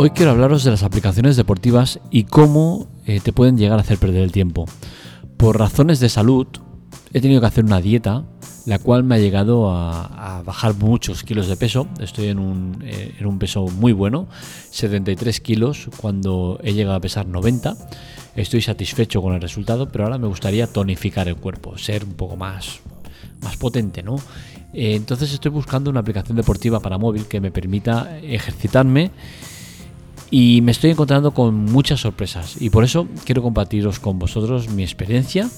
Hoy quiero hablaros de las aplicaciones deportivas y cómo eh, te pueden llegar a hacer perder el tiempo. Por razones de salud, he tenido que hacer una dieta, la cual me ha llegado a, bajar muchos kilos de peso. Estoy en un, eh, peso muy bueno, 73 kilos, cuando he llegado a pesar 90. Estoy satisfecho con el resultado, pero ahora me gustaría tonificar el cuerpo, ser un poco más, más potente, ¿no? Eh, entonces estoy buscando una aplicación deportiva para móvil que me permita ejercitarme y me estoy encontrando con muchas sorpresas y por eso quiero compartiros con vosotros mi experiencia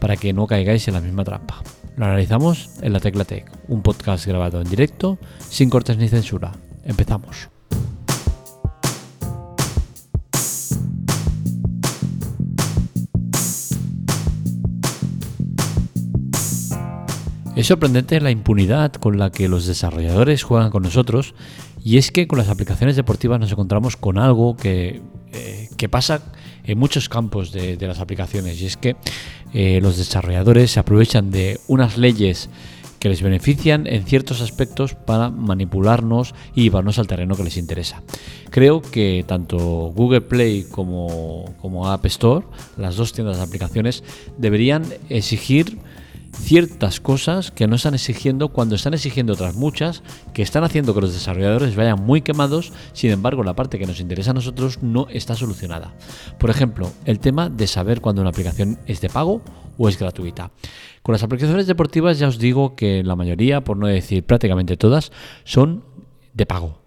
para que no caigáis en la misma trampa. Lo analizamos en la Tecla Tech, un podcast grabado en directo, sin cortes ni censura. Empezamos. Es sorprendente la impunidad con la que los desarrolladores juegan con nosotros y es que con las aplicaciones deportivas nos encontramos con algo que, eh, pasa en muchos campos de, las aplicaciones y es que eh, los desarrolladores se aprovechan de unas leyes que les benefician en ciertos aspectos para manipularnos y llevarnos al terreno que les interesa. Creo que tanto Google Play como, como App Store, las dos tiendas de aplicaciones, deberían exigir ciertas cosas que no están exigiendo cuando están exigiendo otras muchas que están haciendo que los desarrolladores vayan muy quemados, sin embargo la parte que nos interesa a nosotros no está solucionada. Por ejemplo, el tema de saber cuando una aplicación es de pago o es gratuita. Con las aplicaciones deportivas ya os digo que la mayoría, por no decir prácticamente todas, son de pago.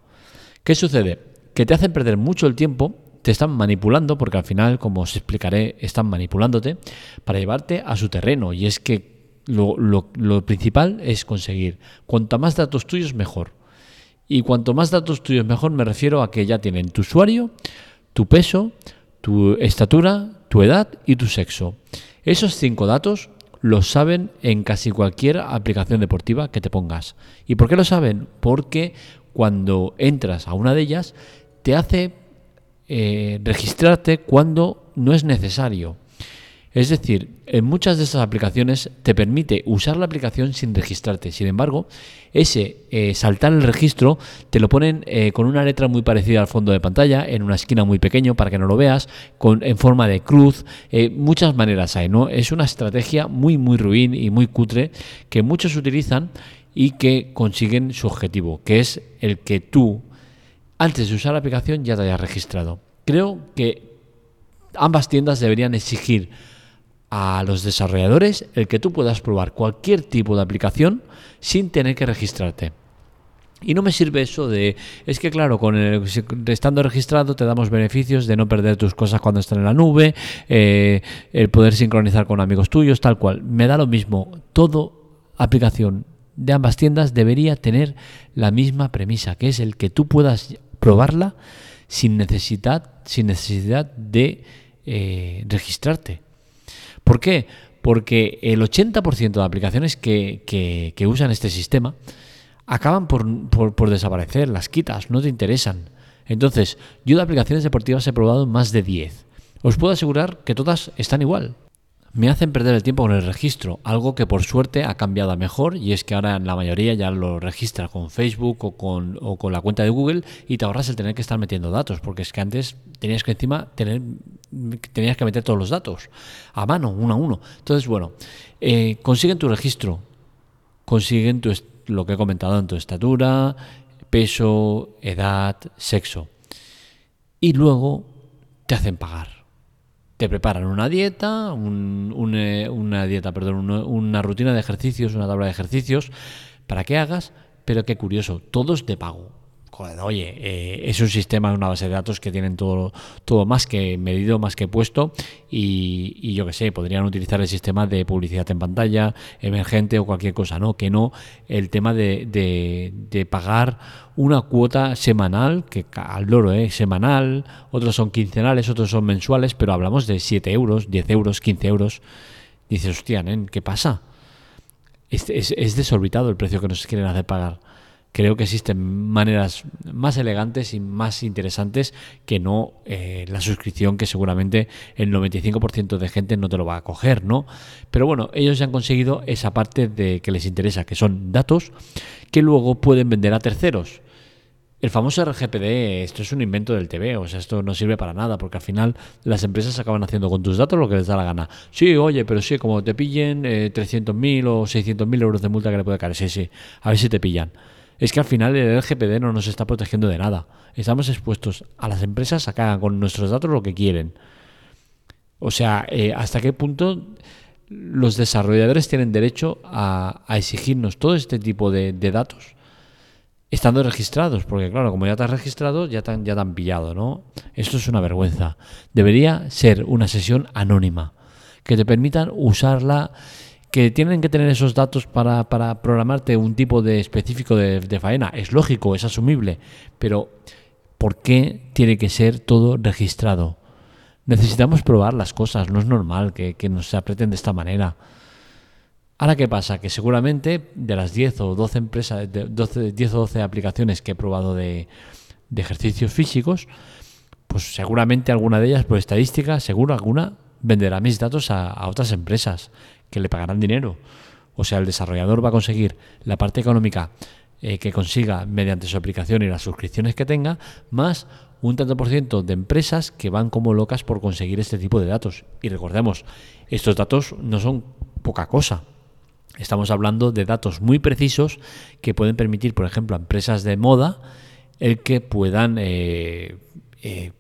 ¿Qué sucede? Que te hacen perder mucho el tiempo te están manipulando, porque al final, como os explicaré, están manipulándote para llevarte a su terreno. Y es que lo, principal es conseguir cuanto más datos tuyos mejor. Y cuanto más datos tuyos mejor me refiero a que ya tienen tu usuario, tu peso, tu estatura, tu edad y tu sexo. Esos cinco datos los saben en casi cualquier aplicación deportiva que te pongas. ¿Y por qué lo saben? Porque cuando entras a una de ellas te hace eh, registrarte cuando no es necesario. Es decir, en muchas de estas aplicaciones te permite usar la aplicación sin registrarte. Sin embargo, ese eh, saltar el registro te lo ponen eh, con una letra muy parecida al fondo de pantalla, en una esquina muy pequeño para que no lo veas, con, en forma de cruz. Eh, muchas maneras hay, ¿no? Es una estrategia muy, muy ruin y muy cutre que muchos utilizan y que consiguen su objetivo, que es el que tú, antes de usar la aplicación, ya te hayas registrado. Creo que ambas tiendas deberían exigir a los desarrolladores el que tú puedas probar cualquier tipo de aplicación sin tener que registrarte. Y no me sirve eso de, es que claro, con el, estando registrado te damos beneficios de no perder tus cosas cuando están en la nube, eh, el poder sincronizar con amigos tuyos, tal cual. Me da lo mismo. Todo aplicación de ambas tiendas debería tener la misma premisa, que es el que tú puedas probarla sin necesidad, sin necesidad de eh, registrarte. ¿Por qué? Porque el 80% de aplicaciones que, usan este sistema acaban por, desaparecer, las quitas, no te interesan. Entonces, yo de aplicaciones deportivas he probado más de 10. Os puedo asegurar que todas están igual. Me hacen perder el tiempo con el registro, algo que por suerte ha cambiado a mejor y es que ahora la mayoría ya lo registra con Facebook o con, o con la cuenta de Google y te ahorras el tener que estar metiendo datos, porque es que antes tenías que encima tener tenías que meter todos los datos a mano, uno a uno. Entonces, bueno, eh, consiguen tu registro, consiguen tu, lo que he comentado en tu estatura, peso, edad, sexo. Y luego te hacen pagar. Te preparan una dieta, eh, una dieta, perdón, una, rutina de ejercicios, una tabla de ejercicios para que hagas, pero qué curioso, todos de pago oye, eh, es un sistema, una base de datos que tienen todo, todo más que medido, más que puesto y, yo que sé, podrían utilizar el sistema de publicidad en pantalla, emergente o cualquier cosa, ¿no? Que no el tema de, de, pagar una cuota semanal, que al loro, ¿eh? Semanal, otros son quincenales, otros son mensuales, pero hablamos de 7 euros, 10 euros, 15 euros. Dices, hostia, ¿qué pasa? Es, es, es desorbitado el precio que nos quieren hacer pagar creo que existen maneras más elegantes y más interesantes que no eh, la suscripción que seguramente el 95% de gente no te lo va a coger, ¿no? Pero bueno, ellos ya han conseguido esa parte de que les interesa, que son datos que luego pueden vender a terceros. El famoso RGPD, esto es un invento del TV, o sea, esto no sirve para nada, porque al final las empresas acaban haciendo con tus datos lo que les da la gana. Sí, oye, pero sí, como te pillen eh, 300.000 o 600.000 euros de multa que le puede caer, sí, sí, a ver si te pillan. Es que al final el RGPD no nos está protegiendo de nada. Estamos expuestos a las empresas a que hagan con nuestros datos lo que quieren. O sea, eh, ¿hasta qué punto los desarrolladores tienen derecho a, exigirnos todo este tipo de datos? estando registrados, porque claro, como ya te has registrado, ya te, ya te han pillado, ¿no? Esto es una vergüenza. Debería ser una sesión anónima, que te permitan usarla, que tienen que tener esos datos para, para programarte un tipo de específico de, faena. Es lógico, es asumible, pero ¿por qué tiene que ser todo registrado? Necesitamos probar las cosas, no es normal que, que nos se apreten de esta manera. Ahora, ¿qué pasa? Que seguramente de las 10 o 12 empresas, de 12, 10 o 12 aplicaciones que he probado de, ejercicios físicos, pues seguramente alguna de ellas, por estadística, seguro alguna venderá mis datos a, otras empresas que le pagarán dinero. O sea, el desarrollador va a conseguir la parte económica eh, que consiga mediante su aplicación y las suscripciones que tenga, más un tanto por ciento de empresas que van como locas por conseguir este tipo de datos. Y recordemos, estos datos no son poca cosa. Estamos hablando de datos muy precisos que pueden permitir, por ejemplo, a empresas de moda el que puedan eh, eh,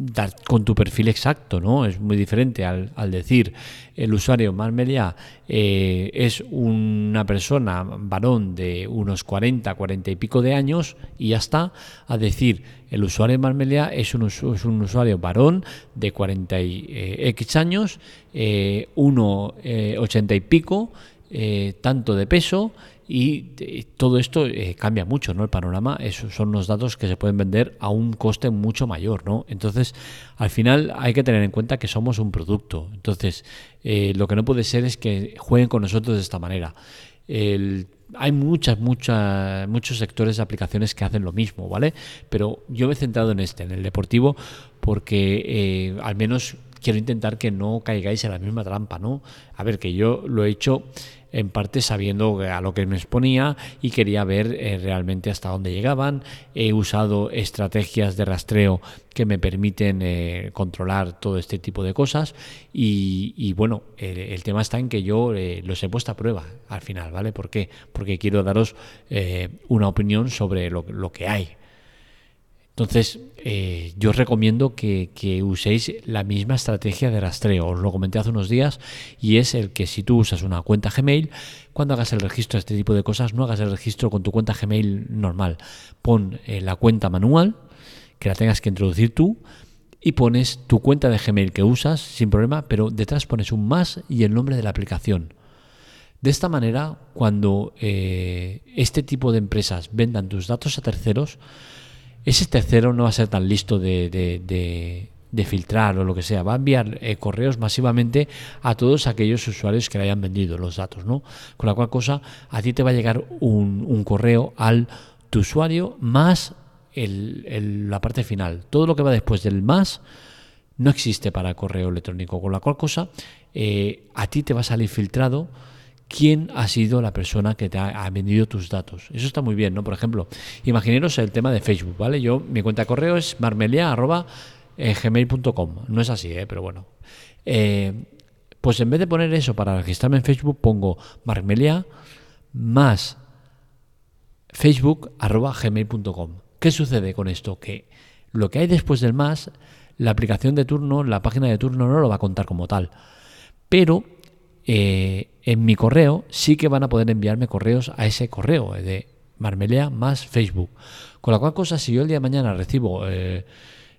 dar con tu perfil exacto, ¿no? Es muy diferente al, decir el usuario Marmelia eh, es una persona varón de unos 40, 40 y pico de años y ya está, a decir el usuario Marmelia es un, un usuario varón de 40 y, X años, 1,80 y pico eh, tanto de peso y eh, todo esto eh, cambia mucho, ¿no? El panorama, esos son los datos que se pueden vender a un coste mucho mayor, ¿no? Entonces, al final hay que tener en cuenta que somos un producto. Entonces, lo que no puede ser es que jueguen con nosotros de esta manera. hay muchas, muchas, muchos sectores de aplicaciones que hacen lo mismo, ¿vale? Pero yo me he centrado en este, en el deportivo, porque al menos quiero intentar que no caigáis en la misma trampa, ¿no? A ver, que yo lo he hecho en parte sabiendo a lo que me exponía y quería ver eh, realmente hasta dónde llegaban. He usado estrategias de rastreo que me permiten eh, controlar todo este tipo de cosas y, bueno, el, tema está en que yo eh, los he puesto a prueba al final, ¿vale? ¿Por qué? Porque quiero daros una opinión sobre lo, lo que hay, entonces, eh, yo recomiendo que, uséis la misma estrategia de rastreo. Os lo comenté hace unos días y es el que si tú usas una cuenta Gmail, cuando hagas el registro de este tipo de cosas, no hagas el registro con tu cuenta Gmail normal. Pon eh, la cuenta manual, que la tengas que introducir tú, y pones tu cuenta de Gmail que usas sin problema, pero detrás pones un más y el nombre de la aplicación. De esta manera, cuando eh, este tipo de empresas vendan tus datos a terceros, ese tercero no va a ser tan listo de, filtrar o lo que sea. Va a enviar eh, correos masivamente a todos aquellos usuarios que le hayan vendido los datos, ¿no? Con la cual cosa, a ti te va a llegar un, correo al tu usuario más la parte final. Todo lo que va después del más no existe para correo electrónico. Con la cual cosa, eh, a ti te va a salir filtrado quién ha sido la persona que te ha, vendido tus datos. Eso está muy bien, ¿no? Por ejemplo, imaginaros el tema de Facebook, ¿vale? Yo, mi cuenta de correo es marmelia.gmail.com. No es así, ¿eh? Pero bueno. Eh, pues en vez de poner eso para registrarme en Facebook, pongo marmelia más facebook.gmail.com. ¿Qué sucede con esto? Que lo que hay después del más, la aplicación de turno, la página de turno no lo va a contar como tal. Pero eh, en mi correo sí que van a poder enviarme correos a ese correo de Marmelea más Facebook. Con la cual cosa, si yo el día de mañana recibo eh,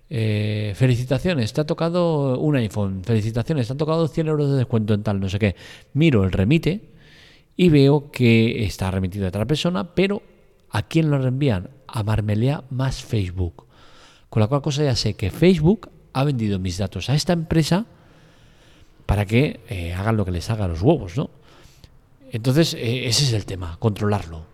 eh, felicitaciones, te ha tocado un iPhone, felicitaciones, te han tocado 100 euros de descuento en tal, no sé qué, miro el remite y veo que está remitido a otra persona, pero ¿a quién lo reenvían? A Marmelea más Facebook. Con la cual cosa ya sé que Facebook ha vendido mis datos a esta empresa para que eh, hagan lo que les haga los huevos, ¿no? Entonces, eh, ese es el tema, controlarlo.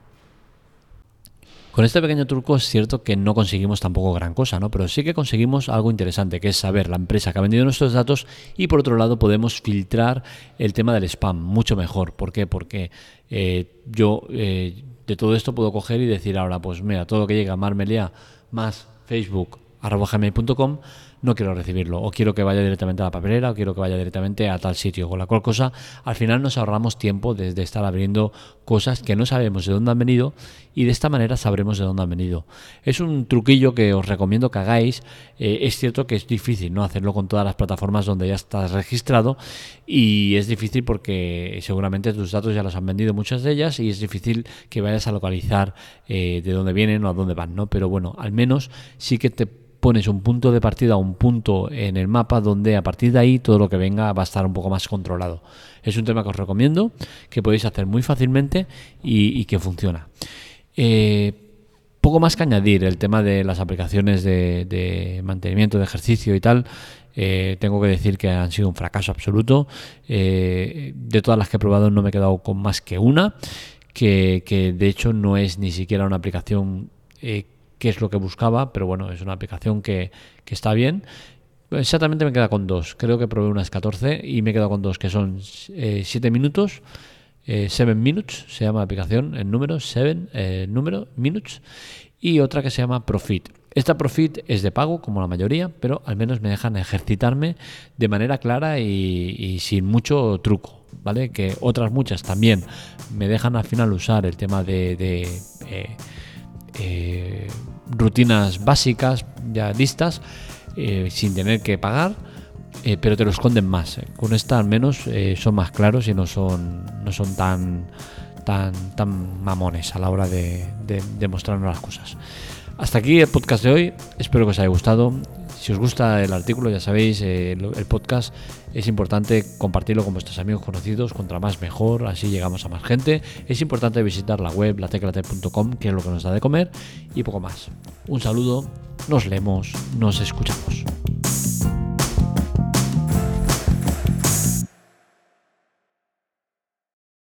Con este pequeño truco es cierto que no conseguimos tampoco gran cosa, ¿no? Pero sí que conseguimos algo interesante, que es saber la empresa que ha vendido nuestros datos y por otro lado podemos filtrar el tema del spam mucho mejor. ¿Por qué? Porque eh, yo de todo esto puedo coger y decir ahora, pues mira, todo lo que llega a Marmelia más Facebook gmail.com no quiero recibirlo, o quiero que vaya directamente a la papelera, o quiero que vaya directamente a tal sitio, con la cual cosa al final nos ahorramos tiempo desde estar abriendo cosas que no sabemos de dónde han venido y de esta manera sabremos de dónde han venido. Es un truquillo que os recomiendo que hagáis, eh, es cierto que es difícil no hacerlo con todas las plataformas donde ya estás registrado y es difícil porque seguramente tus datos ya los han vendido muchas de ellas y es difícil que vayas a localizar eh, de dónde vienen o a dónde van, ¿no? Pero bueno, al menos sí que te pones un punto de partida, un punto en el mapa donde a partir de ahí todo lo que venga va a estar un poco más controlado. Es un tema que os recomiendo, que podéis hacer muy fácilmente y, que funciona. Eh, poco más que añadir el tema de las aplicaciones de, mantenimiento de ejercicio y tal. Eh, tengo que decir que han sido un fracaso absoluto. Eh, de todas las que he probado no me he quedado con más que una, que, de hecho no es ni siquiera una aplicación qué es lo que buscaba, pero bueno, es una aplicación que, está bien. Exactamente me queda con dos. Creo que probé unas 14 y me he quedado con dos, que son 7 eh, minutos. 7 eh, Minutes se llama la aplicación, el número 7, eh, número Minutes. Y otra que se llama Profit. Esta Profit es de pago, como la mayoría, pero al menos me dejan ejercitarme de manera clara y, sin mucho truco. ¿Vale? Que otras muchas también me dejan al final usar el tema de, eh, rutinas básicas ya listas eh, sin tener que pagar eh, pero te lo esconden más. Con esta al menos son más claros y no son no son tan tan tan mamones a la hora de, de mostrarnos las cosas. Hasta aquí el podcast de hoy. Espero que os haya gustado si os gusta el artículo, ya sabéis, eh, el, podcast es importante compartirlo con vuestros amigos conocidos, contra más mejor, así llegamos a más gente. Es importante visitar la web lateclate.com, que es lo que nos da de comer, y poco más. Un saludo, nos leemos, nos escuchamos.